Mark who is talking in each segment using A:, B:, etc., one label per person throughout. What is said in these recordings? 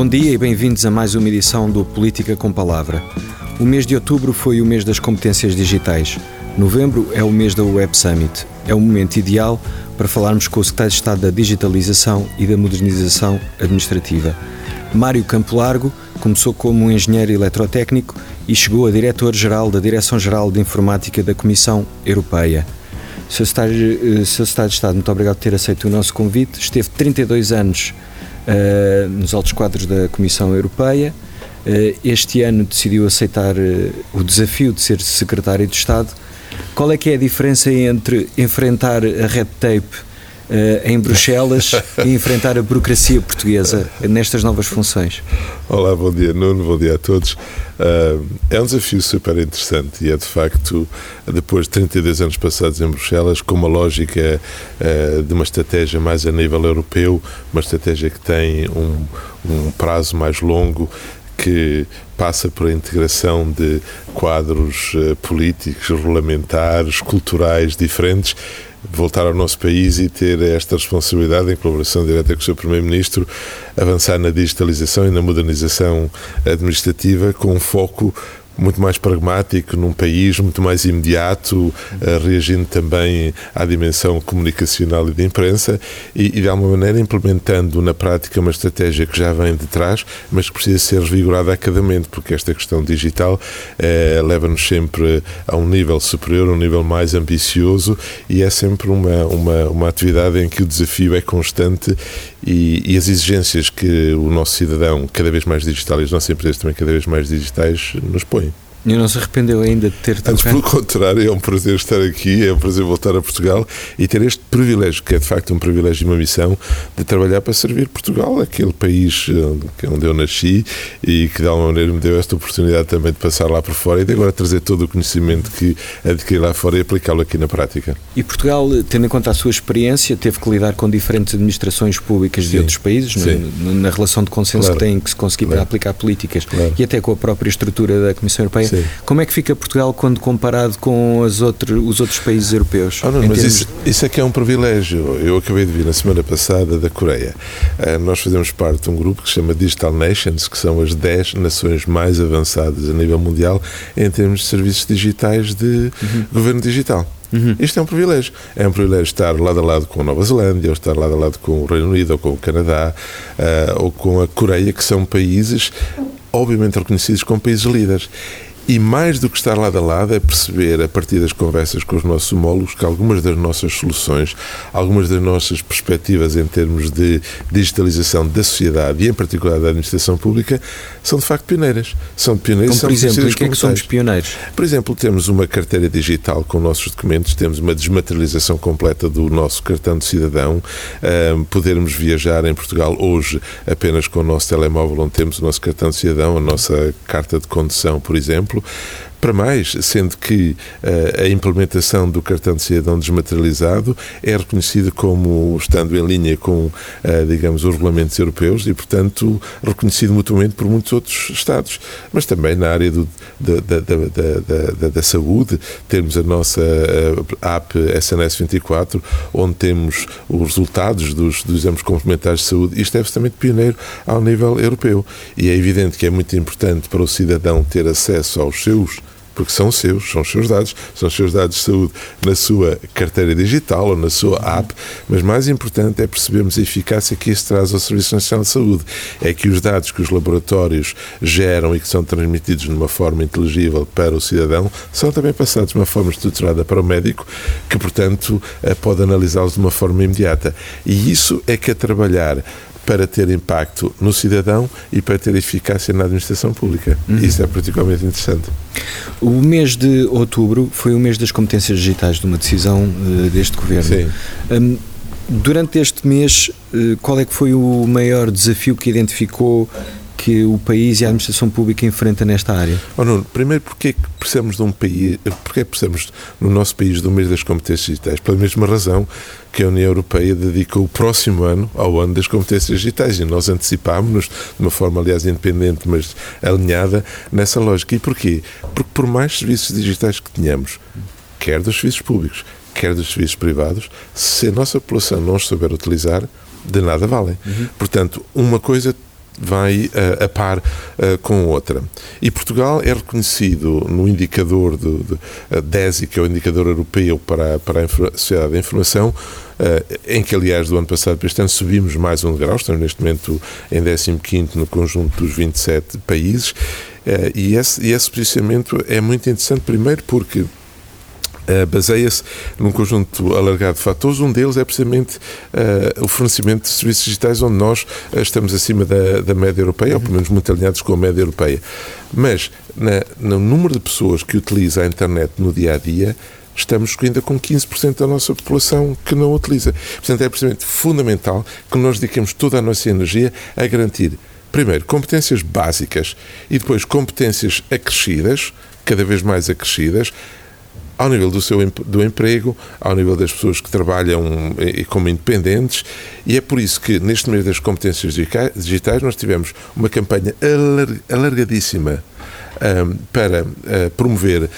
A: Bom dia e bem-vindos a mais uma edição do Política com Palavra. O mês de outubro foi o mês das competências digitais. Novembro é o mês da Web Summit. É o momento ideal para falarmos com o Secretário de Estado da Digitalização e da Modernização Administrativa. Mário Campo Largo começou como um engenheiro eletrotécnico e chegou a diretor-geral da Direção-Geral de Informática da Comissão Europeia. Sr. Secretário, eh. Secretário de Estado, muito obrigado por ter aceito o nosso convite. Esteve 32 anos uh, nos altos quadros da Comissão Europeia. Uh, este ano decidiu aceitar uh, o desafio de ser secretário de Estado. Qual é que é a diferença entre enfrentar a red tape em Bruxelas e enfrentar a burocracia portuguesa nestas novas funções?
B: Olá, bom dia Nuno, bom dia a todos. é um desafio super interessante e é de facto, depois de 32 anos passados em Bruxelas, com uma lógica de uma estratégia mais a nível europeu, uma estratégia que tem um, um prazo mais longo, que passa por a integração de quadros políticos, regulamentares, culturais diferentes voltar ao nosso país e ter esta responsabilidade, em colaboração direta com o Sr. Primeiro-Ministro, avançar na digitalização e na modernização administrativa com foco muito mais pragmático, num país muito mais imediato, eh, reagindo também à dimensão comunicacional e de imprensa e, e, de alguma maneira, implementando na prática uma estratégia que já vem de trás, mas que precisa ser revigorada a cada momento, porque esta questão digital eh, leva-nos sempre a um nível superior, um nível mais ambicioso e é sempre uma, uma, uma atividade em que o desafio é constante e, e, as exigências que o nosso cidadão, cada vez mais digital, e as nossas empresas também cada vez mais digitais, nos põem.
A: E não se arrependeu ainda de ter
B: Antes, pelo contrário, é um prazer estar aqui, é um prazer voltar a Portugal e ter este privilégio, que é de facto um privilégio e uma missão, de trabalhar para servir Portugal, aquele país eh, onde eu nasci e que de alguma maneira me deu esta oportunidade também de passar lá por fora e de agora trazer todo o conhecimento que adquiri lá fora e aplicá-lo aqui na prática.
A: E Portugal, tendo em conta a sua experiência, teve que lidar com diferentes administrações públicas Sim. de outros países, no, na relação de consenso claro. que tem que se conseguir claro. para aplicar políticas claro. e até com a própria estrutura da Comissão Europeia. Sim. Como é que fica Portugal quando comparado com as outro, os outros países europeus?
B: Oh, não, mas isso, isso é que é um privilégio. Eu acabei de vir na semana passada da Coreia. Uh, nós fazemos parte de um grupo que se chama Digital Nations, que são as 10 nações mais avançadas a nível mundial em termos de serviços digitais de uhum. governo digital. Uhum. Isto é um privilégio. É um privilégio estar lado a lado com a Nova Zelândia, ou estar lado a lado com o Reino Unido, ou com o Canadá, uh, ou com a Coreia, que são países obviamente reconhecidos como países líderes. E mais do que estar lado a lado é perceber, a partir das conversas com os nossos homólogos, que algumas das nossas soluções, algumas das nossas perspectivas em termos de digitalização da sociedade e, em particular, da administração pública, são de facto pioneiras. São pioneiras
A: Como, por exemplo, em que é que somos pioneiros?
B: Por exemplo, temos uma carteira digital com nossos documentos, temos uma desmaterialização completa do nosso cartão de cidadão, um, podermos viajar em Portugal hoje apenas com o nosso telemóvel, onde temos o nosso cartão de cidadão, a nossa carta de condução, por exemplo exemplo, para mais, sendo que uh, a implementação do cartão de cidadão desmaterializado é reconhecida como estando em linha com, uh, digamos, os regulamentos europeus e, portanto, reconhecido mutuamente por muitos outros Estados. Mas também na área do, da, da, da, da, saúde, temos a nossa uh, app SNS 24, onde temos os resultados dos, dos exames complementares de saúde. Isto é absolutamente pioneiro ao nível europeu. E é evidente que é muito importante para o cidadão ter acesso aos seus porque são seus, são os seus dados, são os seus dados de saúde na sua carteira digital ou na sua app, mas mais importante é percebermos a eficácia que isso traz ao Serviço Nacional de Saúde. É que os dados que os laboratórios geram e que são transmitidos de uma forma inteligível para o cidadão são também passados de uma forma estruturada para o médico, que, portanto, eh, pode analisá-los de uma forma imediata. E isso é que é trabalhar para ter impacto no cidadão e para ter eficácia na administração pública. Uhum. Isso é particularmente interessante.
A: O mês de outubro foi o mês das competências digitais, de uma decisão uh, deste governo. Sim. Um, durante este mês, uh, qual é que foi o maior desafio que identificou que o país e a administração pública enfrenta nesta área?
B: Oh, Nuno, primeiro, porque é que precisamos de um país, porque é que precisamos no nosso país do mês das competências digitais? Pela mesma razão que a União Europeia dedica o próximo ano ao ano das competências digitais e nós antecipámos-nos de uma forma, aliás, independente, mas alinhada nessa lógica. E porquê? Porque por mais serviços digitais que tenhamos, quer dos serviços públicos, quer dos serviços privados, se a nossa população não os souber utilizar, de nada valem. Uhum. Portanto, uma coisa vai uh, a par uh, com outra. E Portugal é reconhecido no indicador do, do uh, DESI, que é o indicador europeu para, para a sociedade da informação, uh, em que, aliás, do ano passado para este ano subimos mais um degrau, estamos neste momento em 15 no conjunto dos 27 países, e esse, e esse posicionamento é muito interessante, primeiro porque Uh, baseia-se num conjunto alargado de fatores. Um deles é precisamente uh, o fornecimento de serviços digitais, onde nós uh, estamos acima da, da média europeia, ou pelo menos muito alinhados com a média europeia. Mas na, no número de pessoas que utiliza a internet no dia a dia, estamos ainda com 15% da nossa população que não utiliza. Portanto, é precisamente fundamental que nós dediquemos toda a nossa energia a garantir, primeiro, competências básicas e depois competências acrescidas, cada vez mais acrescidas, ao nível do seu do emprego, ao nível das pessoas que trabalham como independentes, e é por isso que neste mês das competências digitais nós tivemos uma campanha alargadíssima para uh, promover, uh,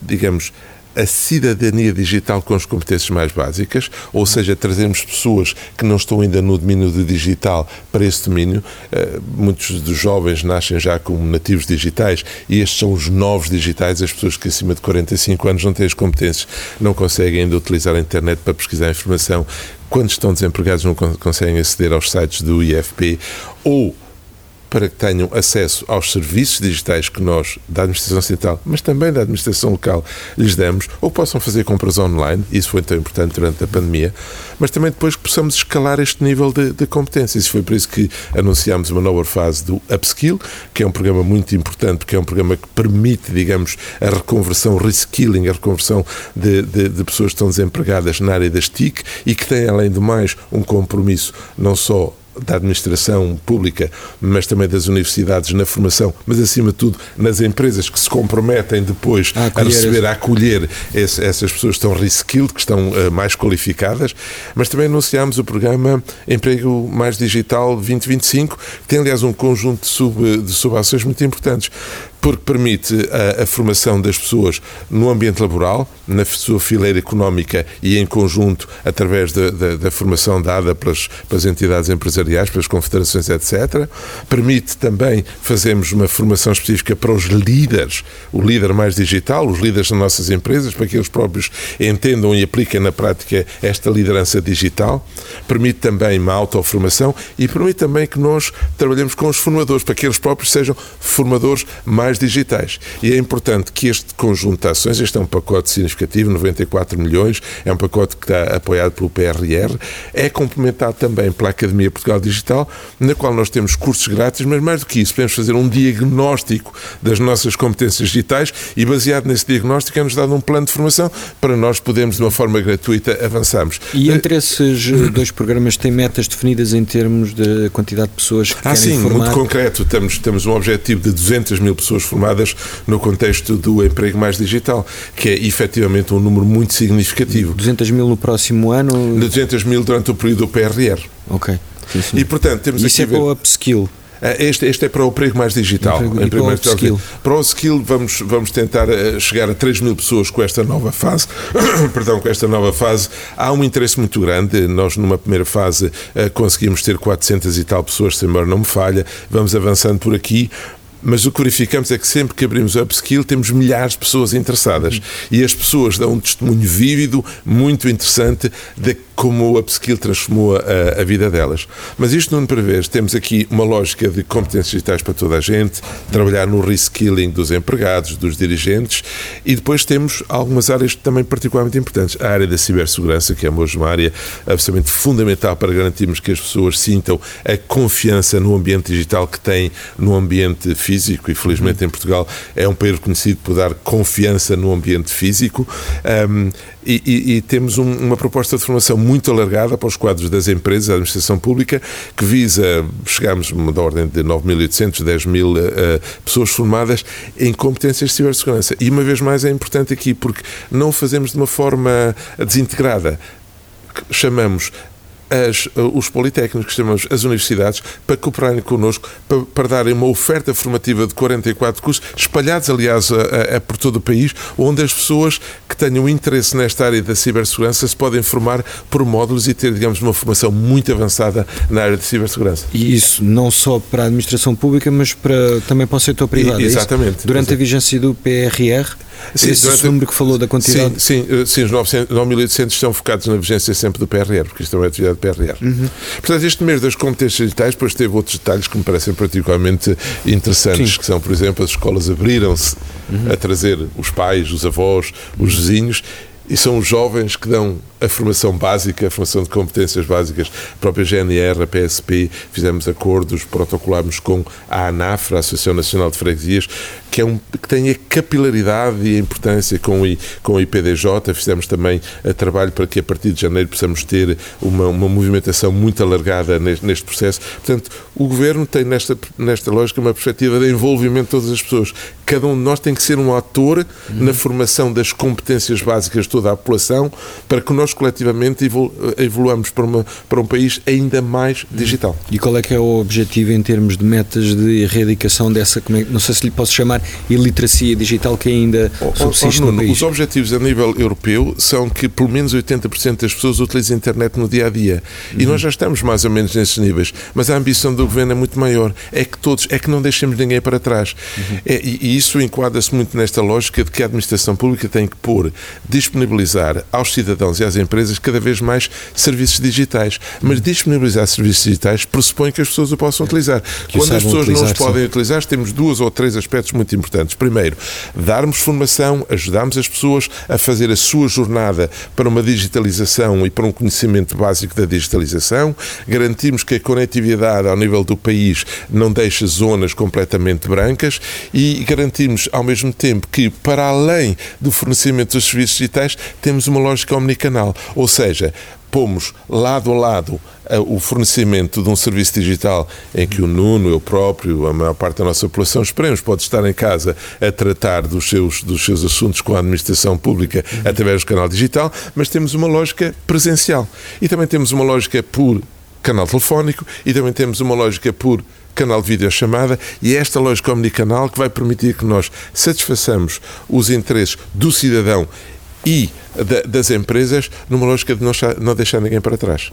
B: digamos, a cidadania digital com as competências mais básicas, ou seja, trazermos pessoas que não estão ainda no domínio do digital para esse domínio. Uh, muitos dos jovens nascem já como nativos digitais e estes são os novos digitais, as pessoas que acima de 45 anos não têm as competências, não conseguem ainda utilizar a internet para pesquisar informação, quando estão desempregados não conseguem aceder aos sites do IFP ou para que tenham acesso aos serviços digitais que nós, da Administração Central, mas também da Administração Local, lhes damos, ou possam fazer compras online, isso foi tão importante durante a pandemia, mas também depois que possamos escalar este nível de, de competências. Foi por isso que anunciámos uma nova fase do Upskill, que é um programa muito importante, porque é um programa que permite, digamos, a reconversão, reskilling, a reconversão de, de, de pessoas que estão desempregadas na área das TIC e que tem, além do mais, um compromisso não só da administração pública, mas também das universidades na formação, mas acima de tudo nas empresas que se comprometem depois a, a receber, a acolher esse, essas pessoas que estão reskilled, que estão uh, mais qualificadas, mas também anunciámos o programa Emprego Mais Digital 2025, que tem aliás um conjunto de, sub, de subações muito importantes porque permite a, a, formação das pessoas no ambiente laboral, na sua fileira económica e em conjunto através da, da, da formação dada pelas, pelas, entidades empresariais, pelas confederações, etc. Permite também fazermos uma formação específica para os líderes, o líder mais digital, os líderes das nossas empresas, para que eles próprios entendam e apliquem na prática esta liderança digital. Permite também uma autoformação e permite também que nós trabalhemos com os formadores, para que eles próprios sejam formadores mais digitais. E é importante que este conjunto de ações, este é um pacote significativo, 94 milhões, é um pacote que está apoiado pelo PRR, é complementado também pela Academia Portugal Digital, na qual nós temos cursos grátis, mas mais do que isso, podemos fazer um diagnóstico das nossas competências digitais e, baseado nesse diagnóstico, é-nos dado um plano de formação para nós podermos, de uma forma gratuita, avançarmos.
A: E entre esses eh, dois programas, tem metas definidas em termos de quantidade de pessoas que
B: ah,
A: querem
B: sim,
A: formar?
B: muito concreto. Temos, temos um objetivo de 200 mil pessoas formadas no contexto do emprego mais digital, que é efetivamente um número muito significativo.
A: 200 mil no próximo ano?
B: 200 mil durante o período do PRR.
A: Ok.
B: Sim, sim. E portanto temos
A: Isso
B: aqui
A: é para o upskill.
B: Eh, este, este, é para o emprego mais digital.
A: Emprego, emprego para, o skill.
B: para o skill vamos, vamos tentar eh, chegar a 3 mil pessoas com esta nova fase. Perdão, com esta nova fase. Há um interesse muito grande. Nós, numa primeira fase, eh, conseguimos ter 400 e tal pessoas, se a memória não me falha. Vamos avançando por aqui mas o que verificamos é que sempre que abrimos o upskill temos milhares de pessoas interessadas. E as pessoas dão um testemunho vívido, muito interessante, de como o upskill transformou a, a vida delas. Mas isto não prevês. Temos aqui uma lógica de competências digitais para toda a gente, trabalhar no reskilling dos empregados, dos dirigentes e depois temos algumas áreas também particularmente importantes. A área da cibersegurança, que é hoje uma área absolutamente fundamental para garantirmos que as pessoas sintam a confiança no ambiente digital que têm no ambiente físico e felizmente em Portugal é um país conhecido por dar confiança no ambiente físico. Um, e, e, e, temos um, uma proposta de formação muito alargada para os quadros das empresas, da administração pública, que visa, chegamos da ordem de 9.800, 10 mil uh, pessoas formadas em competências de cibersegurança. E uma vez mais é importante aqui, porque não fazemos de uma forma desintegrada. Chamamos as, os politécnicos, chamamos as universidades, para cooperarem connosco, para, para darem uma oferta formativa de 44 cursos, espalhados, aliás, a, a, por todo o país, onde as pessoas que tenham interesse nesta área da cibersegurança se podem formar por módulos e ter, digamos, uma formação muito avançada na área de cibersegurança.
A: E isso não só para a administração pública, mas para, também para o setor privado.
B: E, é exatamente.
A: Durante a vigência do PRR, Sim, esse durante... número que falou da quantidade.
B: Sim, sim, eh, sim os 9.800 estão focados na vigência sempre do PRR, porque isto é uma atividade do PRR. Uhum. Portanto, este mês das competências digitais, depois teve outros detalhes que me parecem particularmente interessantes, sim. que são, por exemplo, as escolas abriram-se uhum. a trazer os pais, os avós, os vizinhos, e são os jovens que dão a formação básica, a formação de competências básicas, a própria GNR, a PSP, fizemos acordos, protocolámos com a ANAFRA, a Associação Nacional de Freguesias, que, é um, que tem a capilaridade e a importância com, o, com a IPDJ, fizemos também a trabalho para que a partir de janeiro possamos ter uma, uma movimentação muito alargada neste, neste processo. Portanto, o Governo tem nesta, nesta lógica uma perspectiva de envolvimento de todas as pessoas. Cada um de nós tem que ser um ator uhum. na formação das competências básicas de toda a população para que nós nós coletivamente evoluamos para, uma, para um país ainda mais digital.
A: E qual é que é o objetivo em termos de metas de erradicação dessa, é, não sei se lhe posso chamar, iliteracia digital que ainda subsiste oh, oh, no país?
B: Os objetivos a nível europeu são que pelo menos 80% das pessoas utilizem a internet no dia a dia. E uhum. nós já estamos mais ou menos nesses níveis. Mas a ambição do governo é muito maior. É que todos, é que não deixemos ninguém para trás. Uhum. É, e, e isso enquadra-se muito nesta lógica de que a administração pública tem que pôr, disponibilizar aos cidadãos e às empresas cada vez mais serviços digitais. Mas disponibilizar serviços digitais pressupõe que as pessoas o possam utilizar. Que Quando as pessoas não os podem sim. utilizar, temos duas ou três aspectos muito importantes. Primeiro, darmos formação, ajudarmos as pessoas a fazer a sua jornada para uma digitalização e para um conhecimento básico da digitalização, garantirmos que a conectividade ao nível do país não deixe zonas completamente brancas e garantirmos ao mesmo tempo que, para além do fornecimento dos serviços digitais, temos uma lógica omnicanal digital. Ou seja, pomos lado a lado eh, o fornecimento de um serviço digital em que o Nuno, eu próprio, a maior parte da nossa população, esperemos, pode estar em casa a tratar dos seus, dos seus assuntos com a administração pública através do canal digital, mas temos uma lógica presencial. E também temos uma lógica por canal telefónico e também temos uma lógica por canal de videochamada e é esta lógica omnicanal que vai permitir que nós satisfaçamos os interesses do cidadão e das empresas numa lógica de não, não deixar ninguém para trás.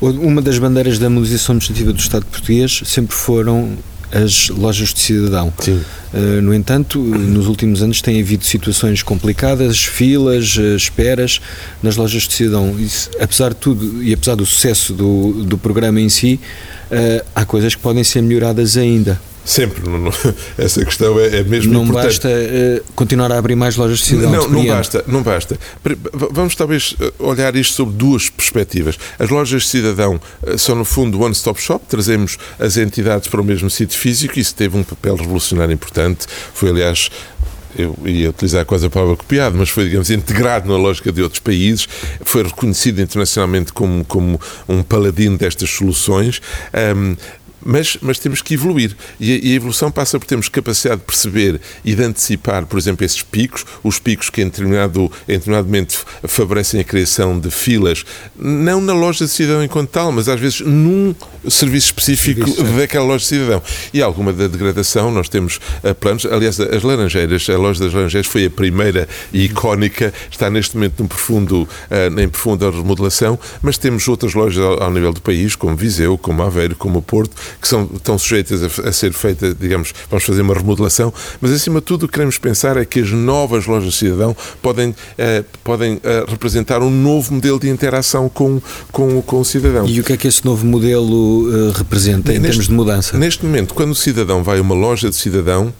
A: Uma das bandeiras da mobilização administrativa do Estado português sempre foram as lojas de cidadão. Uh, no entanto, nos últimos anos tem havido situações complicadas, filas, uh, esperas nas lojas de cidadão. Isso, apesar de tudo e apesar do sucesso do, do programa em si, uh, há coisas que podem ser melhoradas ainda.
B: Sempre. Essa questão é, é mesmo
A: não
B: importante.
A: basta uh, continuar a abrir mais lojas de cidadão.
B: Não, não basta, não basta. Vamos talvez eh, olhar isto sob duas perspectivas. As lojas de cidadão uh, são no fundo one-stop shop, trazemos as entidades para o mesmo sítio físico, isso teve um papel revolucionário importante. Foi, aliás, eu ia utilizar quase a palavra copiado, mas foi, digamos, integrado na lógica de outros países, foi reconhecido internacionalmente como, como um paladino destas soluções. Um, mas, mas temos que evoluir. E a, e a, evolução passa por termos capacidade de perceber e de antecipar, por exemplo, esses picos, os picos que em determinado, em determinado momento favorecem a criação de filas, não na loja de cidadão enquanto tal, mas às vezes num serviço específico serviço, daquela loja de cidadão. E alguma da degradação, nós temos uh, planos, aliás, as Laranjeiras, a loja das Laranjeiras foi a primeira e icónica, está neste momento num profundo, uh, em profunda remodelação, mas temos outras lojas ao, ao nível do país, como Viseu, como Aveiro, como Porto, que são, estão sujeitas a, a, ser feitas, digamos, vamos fazer uma remodelação, mas acima de tudo o que queremos pensar é que as novas lojas de cidadão podem, eh, podem eh, representar um novo modelo de interação com, com, com o cidadão.
A: E o que é que esse novo modelo uh, representa em neste, termos de mudança?
B: Neste momento, quando o cidadão vai a uma loja de cidadão,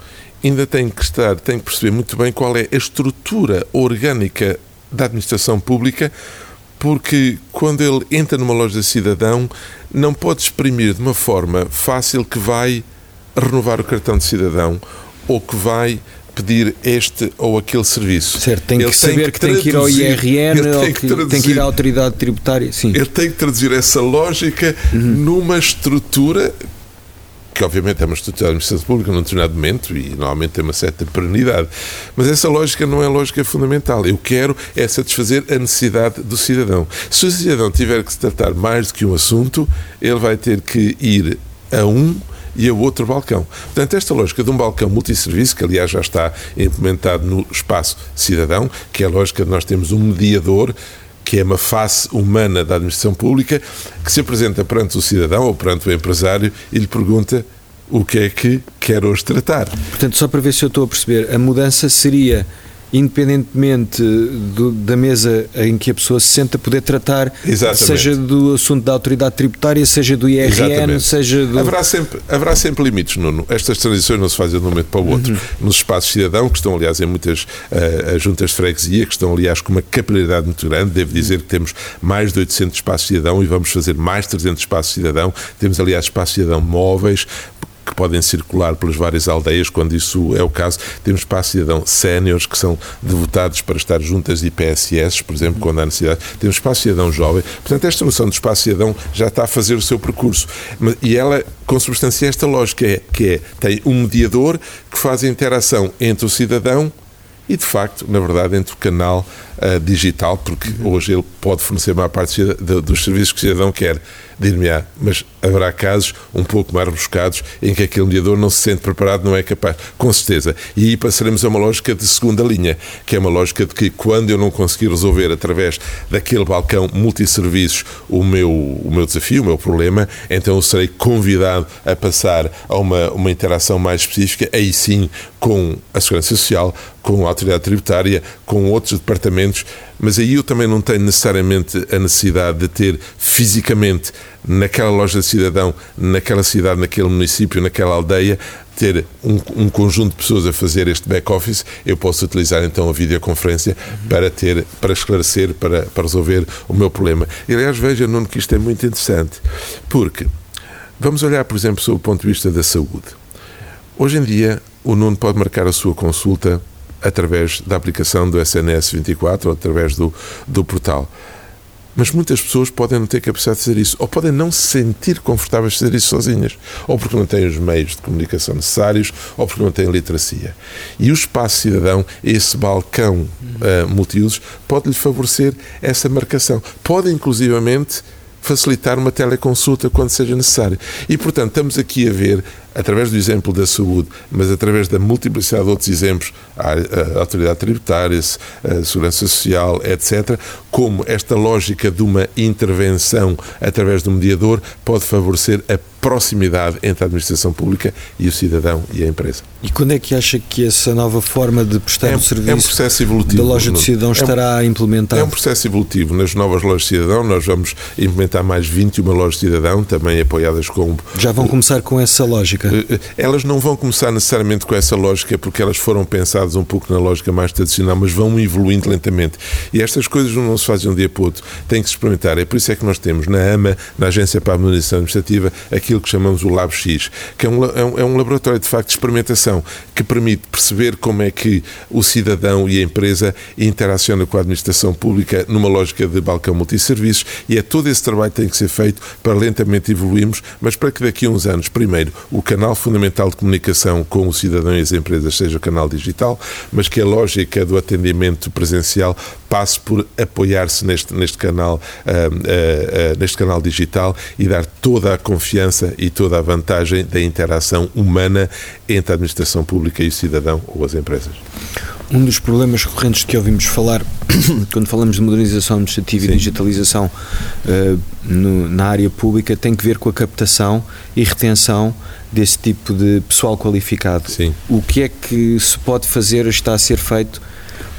B: ainda tem que estar, tem que perceber muito bem qual é a estrutura orgânica da administração pública porque quando ele entra numa loja de cidadão, não pode exprimir de uma forma fácil que vai renovar o cartão de cidadão ou que vai pedir este ou aquele serviço.
A: Certo, tem ele que saber que, que tem que ir ao IRN ou que, que traduzir, tem que ir à autoridade tributária. Sim.
B: Ele tem que traduzir essa lógica uhum. numa estrutura que obviamente é uma estrutura da administração pública num determinado momento e normalmente tem uma certa perenidade. Mas essa lógica não é lógica fundamental. Eu quero é satisfazer a necessidade do cidadão. Se o cidadão tiver que se tratar mais do que um assunto, ele vai ter que ir a um e a outro balcão. Portanto, esta lógica de um balcão multisserviço, que aliás já está implementado no espaço cidadão, que é a lógica de nós temos um mediador que é uma face humana da administração pública, que se apresenta perante o cidadão ou perante o empresário e lhe pergunta o que é que quer hoje tratar.
A: Portanto, só para ver se eu estou a perceber, a mudança seria independentemente do, da mesa em que a pessoa se senta, poder tratar,
B: Exatamente.
A: seja do assunto da autoridade tributária, seja do IRN,
B: Exatamente.
A: seja do.
B: Haverá sempre, haverá sempre limites, Nuno. Estas transições não se fazem de um momento para o outro. Uhum. Nos espaços cidadão, que estão, aliás, em muitas uh, juntas de freguesia, que estão, aliás, com uma capilaridade muito grande, devo dizer que temos mais de 800 espaços cidadão e vamos fazer mais de 300 espaços cidadão. Temos, aliás, espaços cidadão móveis, que podem circular pelas várias aldeias, quando isso é o caso. Temos espaço cidadão séniores que são devotados para estar juntas de IPSS, por exemplo, quando há necessidade. Temos espaço cidadão jovem. Portanto, esta noção do espaço cidadão já está a fazer o seu percurso. E ela consubstancia esta lógica, é, que é, tem um mediador que faz a interação entre o cidadão e, de facto, na verdade, entre o canal uh, digital, porque uhum. hoje ele pode fornecer a maior parte dos serviços que o cidadão quer dir-me-á, mas haverá casos um pouco mais rebuscados em que aquele mediador não se sente preparado, não é capaz, com certeza. E aí passaremos a uma lógica de segunda linha, que é uma lógica de que quando eu não conseguir resolver através daquele balcão multisserviços o meu, o meu desafio, o meu problema, então eu serei convidado a passar a uma, uma interação mais específica, aí sim com a Segurança Social, com a Autoridade Tributária, com outros departamentos, mas aí eu também não tenho necessariamente a necessidade de ter fisicamente naquela loja de cidadão, naquela cidade, naquele município, naquela aldeia, ter um, um, conjunto de pessoas a fazer este back-office, eu posso utilizar então a videoconferência para ter, para esclarecer, para, para resolver o meu problema. E, aliás, veja, Nuno, que isto é muito interessante, porque vamos olhar, por exemplo, sob o ponto de vista da saúde. Hoje em dia, o Nuno pode marcar a sua consulta através da aplicação do SNS 24 ou através do, do portal. Mas muitas pessoas podem não ter capacidade de fazer isso, ou podem não se sentir confortáveis de fazer isso sozinhas, ou porque não têm os meios de comunicação necessários, ou porque não têm literacia. E o espaço cidadão, esse balcão uh, multiusos, pode-lhe favorecer essa marcação. Pode, inclusivamente, facilitar uma teleconsulta quando seja necessário. E, portanto, estamos aqui a ver através do exemplo da saúde, mas através da multiplicidade de outros exemplos, a, autoridade tributária, a segurança social, etc., como esta lógica de uma intervenção através do mediador pode favorecer a proximidade entre a administração pública e o cidadão e a empresa.
A: E quando é que acha que essa nova forma de prestar
B: é,
A: o serviço
B: é um processo evolutivo,
A: da loja do cidadão estará
B: é
A: um, implementada?
B: É um processo evolutivo. Nas novas lojas de cidadão nós vamos implementar mais 21 lojas de cidadão, também apoiadas com...
A: Já vão começar com essa lógica?
B: Eh, eh, elas não vão começar necessariamente com essa lógica porque elas foram pensadas um pouco na lógica mais tradicional, mas vão evoluindo lentamente. E estas coisas não se fazem um dia para o outro. Tem que se experimentar. É por isso é que nós temos na AMA, na Agência para a Administração Administrativa, aquilo que chamamos o Lab X, que é é um, é um laboratório de facto de experimentação que permite perceber como é que o cidadão e a empresa interacionam com a administração pública numa lógica de balcão multisserviços e é todo esse trabalho que tem que ser feito para lentamente evoluirmos, mas para que daqui a uns anos, primeiro, o canal fundamental de comunicação com o cidadão e as empresas seja o canal digital, mas que a lógica do atendimento presencial passe por apoiar-se neste, neste, canal, uh, uh, uh, neste canal digital e dar toda a confiança e toda a vantagem da interação humana entre a administração pública e o cidadão ou as empresas.
A: Um dos problemas recorrentes que ouvimos falar quando falamos de modernização administrativa Sim. e digitalização no, na área pública tem que ver com a captação e retenção desse tipo de pessoal qualificado.
B: Sim.
A: O que é que se pode fazer, está a ser feito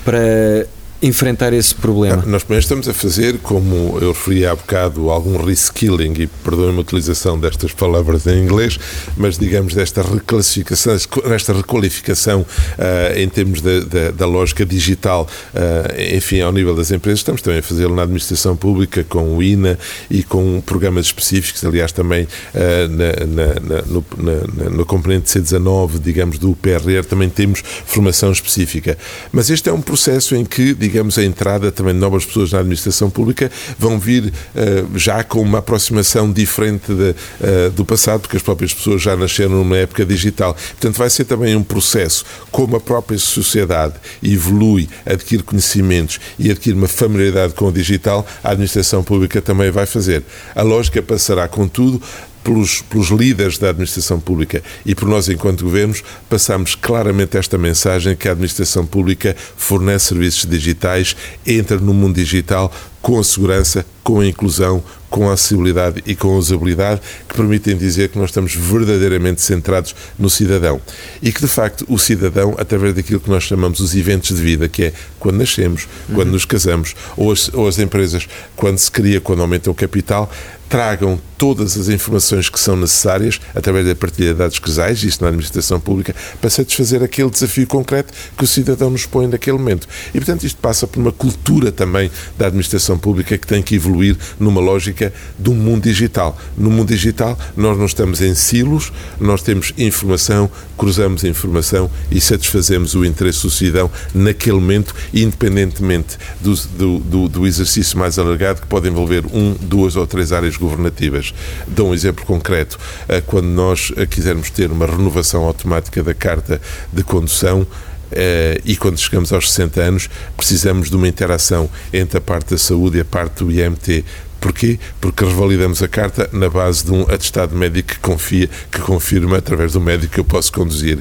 A: para enfrentar esse problema?
B: Nós também estamos a fazer, como eu referi há bocado, algum reskilling, e perdoem-me a utilização destas palavras em inglês, mas digamos desta reclassificação, desta requalificação uh, em termos da, da, da lógica digital, uh, enfim, ao nível das empresas, estamos também a fazê-lo na administração pública, com o INA e com programas específicos, aliás, também uh, na, na, no, na, no componente C19, digamos, do PRR, também temos formação específica. Mas este é um processo em que, digamos, digamos, a entrada também de novas pessoas na administração pública vão vir uh, já com uma aproximação diferente de, uh, do passado, porque as próprias pessoas já nasceram numa época digital. Portanto, vai ser também um processo, como a própria sociedade evolui, adquire conhecimentos e adquire uma familiaridade com o digital, a administração pública também vai fazer. A lógica passará, contudo, pelos, pelos líderes da administração pública e por nós, enquanto governos, passamos claramente esta mensagem que a administração pública fornece serviços digitais, entra no mundo digital com a segurança, com a inclusão, com a acessibilidade e com a usabilidade que permitem dizer que nós estamos verdadeiramente centrados no cidadão. E que, de facto, o cidadão, através daquilo que nós chamamos os eventos de vida, que é quando nascemos, quando uhum. nos casamos, ou as, ou as empresas, quando se cria, quando aumenta o capital, tragam todas as informações que são necessárias através da partilha de dados casais, isto na administração pública, para satisfazer aquele desafio concreto que o cidadão nos põe naquele momento. E, portanto, isto passa por uma cultura também da administração pública que tem que evoluir numa lógica um mundo digital. No mundo digital, nós não estamos em silos, nós temos informação, cruzamos informação e satisfazemos o interesse do cidadão naquele momento, independentemente do, do, do, do exercício mais alargado, que pode envolver um, duas ou três áreas governativas. Dou um exemplo concreto. Eh, quando nós eh, quisermos ter uma renovação automática da carta de condução, Uh, e quando chegamos aos 60 anos precisamos de uma interação entre a parte da saúde e a parte do IMT. Porquê? Porque revalidamos a carta na base de um atestado médico que confia, que confirma através do médico que eu posso conduzir.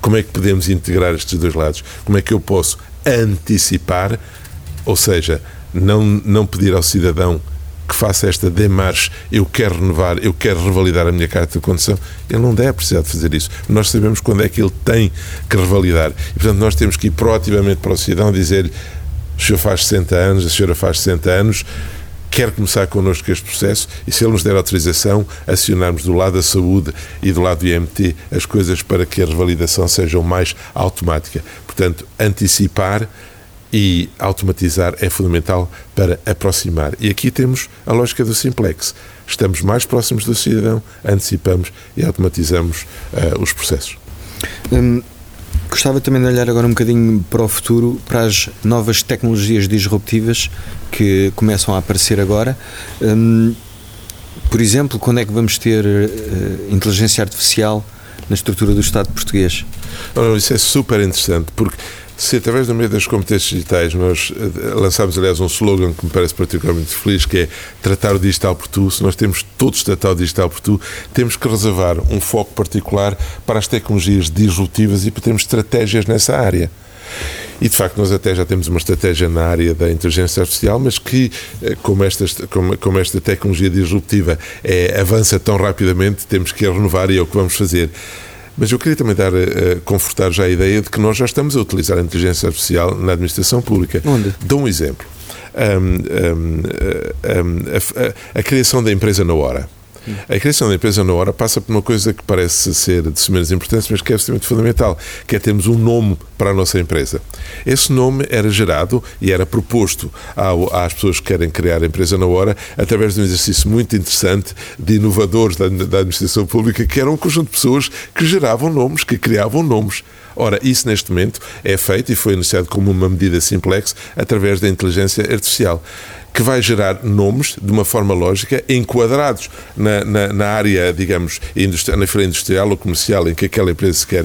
B: Como é que podemos integrar estes dois lados? Como é que eu posso antecipar, ou seja, não, não pedir ao cidadão que faça esta demarche, eu quero renovar, eu quero revalidar a minha carta de condução, ele não deve precisar de fazer isso. Nós sabemos quando é que ele tem que revalidar. E, portanto, nós temos que ir proativamente para o cidadão dizer-lhe o senhor faz 60 anos, a senhora faz 60 anos, quer começar connosco este processo e se ele nos der autorização, acionarmos do lado da saúde e do lado do IMT as coisas para que a revalidação seja mais automática. Portanto, antecipar e automatizar é fundamental para aproximar. E aqui temos a lógica do simplex. Estamos mais próximos do cidadão, antecipamos e automatizamos uh, os processos.
A: Hum, gostava também de olhar agora um bocadinho para o futuro, para as novas tecnologias disruptivas que começam a aparecer agora. Hum, por exemplo, quando é que vamos ter uh, inteligência artificial na estrutura do Estado português?
B: isso é super interessante, porque se através do meio das competências digitais nós eh, lançámos, aliás, um slogan que me parece particularmente feliz, que é tratar o digital por tu, se nós temos todos tratar o digital por tu, temos que reservar um foco particular para as tecnologias disruptivas e para termos estratégias nessa área. E de facto, nós até já temos uma estratégia na área da inteligência artificial, mas que, eh, como esta, como, como esta tecnologia disruptiva é, avança tão rapidamente, temos que a renovar e é o que vamos fazer. Mas eu queria também dar, uh, confortar já a ideia de que nós já estamos a utilizar a inteligência artificial na administração pública.
A: Onde?
B: Dou um exemplo. Um, um, um, a, a, a criação da empresa na hora. A criação da empresa na hora passa por uma coisa que parece ser de sumenos importância, mas que é absolutamente fundamental, que é termos um nome para a nossa empresa. Esse nome era gerado e era proposto ao, às pessoas que querem criar a empresa na hora através de um exercício muito interessante de inovadores da, da administração pública, que eram um conjunto de pessoas que geravam nomes, que criavam nomes. Ora, isso neste momento é feito e foi anunciado como uma medida simplex através da inteligência artificial que vai gerar nomes de uma forma lógica enquadrados na, na, na área, digamos, na feira industrial ou comercial em que aquela empresa se quer,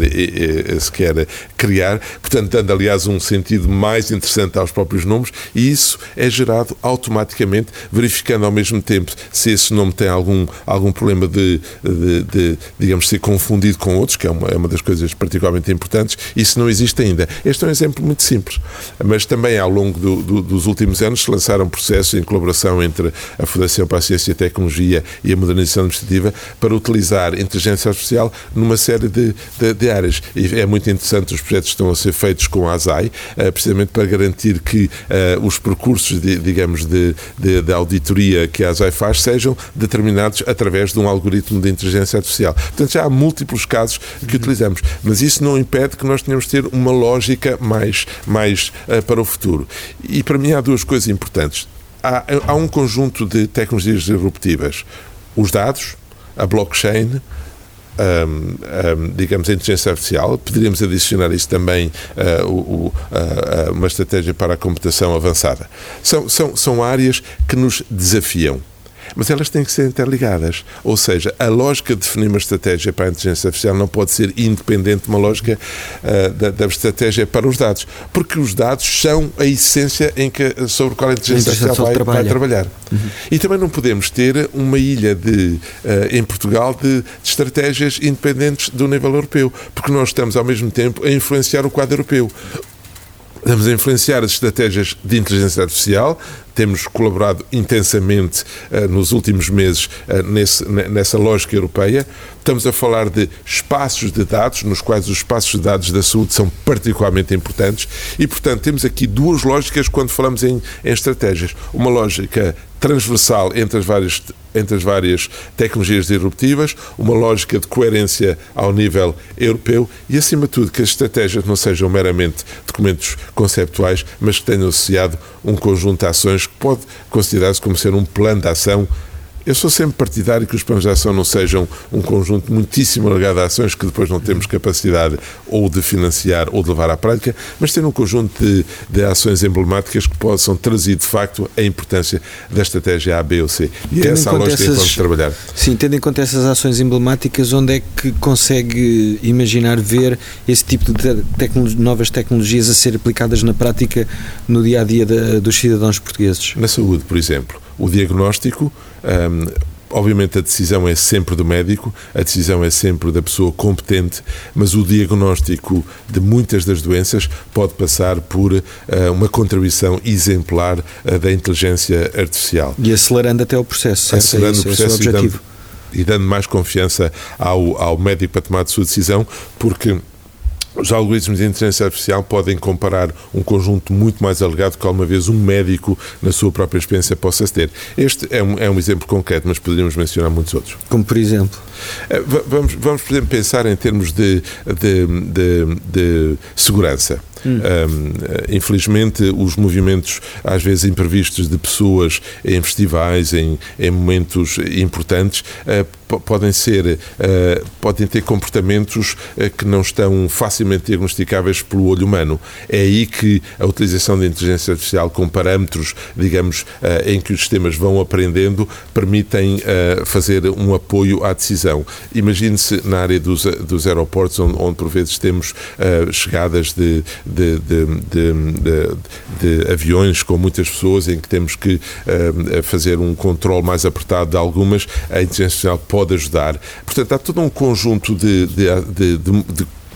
B: se quer criar, portanto, dando, aliás, um sentido mais interessante aos próprios nomes, e isso é gerado automaticamente, verificando ao mesmo tempo se esse nome tem algum, algum problema de, de, de digamos, ser confundido com outros, que é uma, é uma das coisas particularmente importantes, isso não existe ainda. Este é um exemplo muito simples, mas também ao longo do, do, dos últimos anos se lançaram processos processo em colaboração entre a Fundação para a Ciência e a Tecnologia e a Modernização Administrativa para utilizar inteligência artificial numa série de, de, de áreas. E é muito interessante os projetos que estão a ser feitos com a ASAI, uh, precisamente para garantir que uh, os percursos, de, digamos, de, de, de, auditoria que a ASAI faz sejam determinados através de um algoritmo de inteligência artificial. Portanto, já há múltiplos casos que utilizamos, mas isso não impede que nós tenhamos de ter uma lógica mais, mais uh, para o futuro. E para mim há duas coisas importantes há, há um conjunto de tecnologias disruptivas. Os dados, a blockchain, um, digamos, a inteligência artificial. Poderíamos adicionar isso também uh, o, uh, uma estratégia para a computação avançada. São, são, são áreas que nos desafiam mas elas têm que ser interligadas. Ou seja, a lógica de definir uma estratégia para a inteligência artificial não pode ser independente de uma lógica uh, da, da, estratégia para os dados, porque os dados são a essência em que, sobre a qual a inteligência, artificial vai, vai, trabalhar. Uhum. E também não podemos ter uma ilha de, uh, em Portugal de, de estratégias independentes do nível europeu, porque nós estamos ao mesmo tempo a influenciar o quadro europeu. Estamos a influenciar as estratégias de inteligência artificial, temos colaborado intensamente uh, nos últimos meses uh, nesse, nessa lógica europeia. Estamos a falar de espaços de dados, nos quais os espaços de dados da saúde são particularmente importantes, e, portanto, temos aqui duas lógicas quando falamos em, em estratégias. Uma lógica transversal entre as várias entre as várias tecnologias disruptivas, uma lógica de coerência ao nível europeu e, acima de tudo, que as estratégias não sejam meramente documentos conceptuais, mas que tenham associado um conjunto de ações pode considerar-se como ser um plano de ação eu sou sempre partidário que os planos de ação não sejam um conjunto muitíssimo alargado de ações que depois não temos capacidade ou de financiar ou de levar à prática, mas ter um conjunto de, de ações emblemáticas que possam trazer de facto a importância da estratégia A, B ou C. E é essa a lógica essas, que vamos trabalhar.
A: Sim, tendo em conta essas ações emblemáticas, onde é que consegue imaginar ver esse tipo de novas tecnologias a ser aplicadas na prática no dia a dia da, dos cidadãos portugueses?
B: Na saúde, por exemplo o diagnóstico. Um, obviamente a decisão é sempre do médico, a decisão é sempre da pessoa competente, mas o diagnóstico de muitas das doenças pode passar por uh, uma contribuição exemplar uh, da inteligência artificial.
A: E acelerando até o processo, certo?
B: Acelerando
A: é
B: isso, o processo é o e, dando, e dando mais confiança ao, ao médico para tomar a sua decisão, porque os algoritmos de inteligência artificial podem comparar um conjunto muito mais alegado que alguma vez um médico, na sua própria experiência, possa ter. Este é um, é um exemplo concreto, mas poderíamos mencionar muitos outros.
A: Como por exemplo?
B: Eh, vamos, vamos por exemplo, pensar em termos de, de, de, de segurança. Hum. Um, infelizmente, os movimentos, às vezes imprevistos, de pessoas em festivais, em, em momentos importantes, uh, podem ser, uh, podem ter comportamentos uh, que não estão facilmente diagnosticáveis pelo olho humano. É aí que a utilização da inteligência artificial com parâmetros, digamos, em que os sistemas vão aprendendo, permitem fazer um apoio à decisão. Imagine-se na área dos, dos aeroportos, onde, onde por vezes temos chegadas de de, de, de, aviões com muitas pessoas em que temos que uh, fazer um controle mais apertado de algumas, a inteligência artificial pode ajudar. Portanto, há todo um conjunto de, de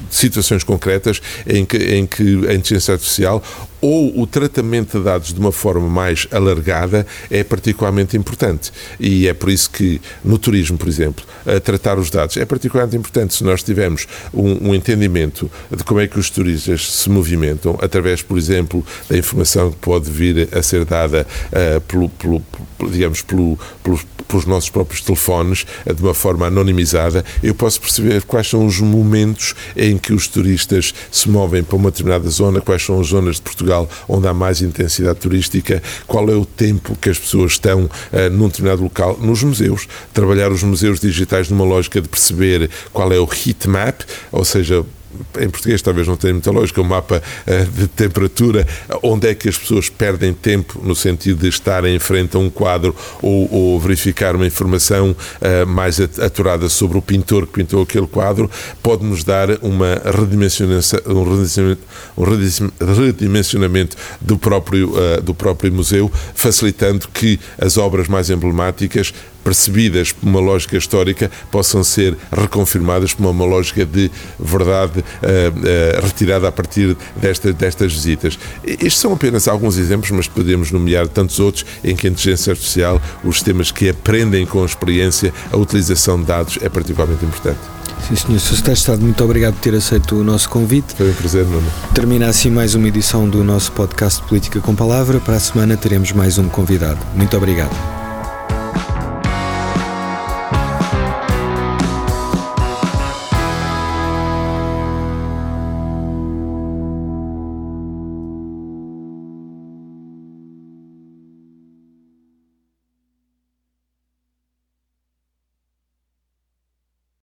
B: situações concretas em que, em que a inteligência artificial ou o tratamento de dados de uma forma mais alargada é particularmente importante. E é por isso que no turismo, por exemplo, tratar os dados é particularmente importante. Se nós tivermos um, um entendimento de como é que os turistas se movimentam, através, por exemplo, da informação que pode vir a ser dada uh, pelo, pelo, digamos, pelo, pelos, pelos nossos próprios telefones, uh, de uma forma anonimizada, eu posso perceber quais são os momentos em que os turistas se movem para uma determinada zona, quais são as zonas de Portugal Portugal onde há mais intensidade turística, qual é o tempo que as pessoas estão uh, num determinado local, nos museus. Trabalhar os museus digitais numa lógica de perceber qual é o heat map, ou seja, em português talvez não tenha muita lógica, um mapa uh, de temperatura, onde é que as pessoas perdem tempo no sentido de estar em frente a um quadro ou, ou verificar uma informação uh, mais aturada sobre o pintor que pintou aquele quadro, pode-nos dar uma redimensionação, um redimensionamento do próprio, uh, do próprio museu, facilitando que as obras mais emblemáticas percebidas por uma lógica histórica possam ser reconfirmadas por uma lógica de verdade uh, uh, retirada a partir desta, destas visitas. Estes são apenas alguns exemplos, mas podemos nomear tantos outros em que a inteligência artificial, os sistemas que aprendem com a experiência, a utilização de dados é particularmente importante.
A: Sim, senhor. Sr. Secretário de Estado, muito obrigado por ter aceito o nosso convite.
B: Foi um prazer, Nuno.
A: Termina assim mais uma edição do nosso podcast Política com Palavra. Para a semana teremos mais um convidado. Muito obrigado.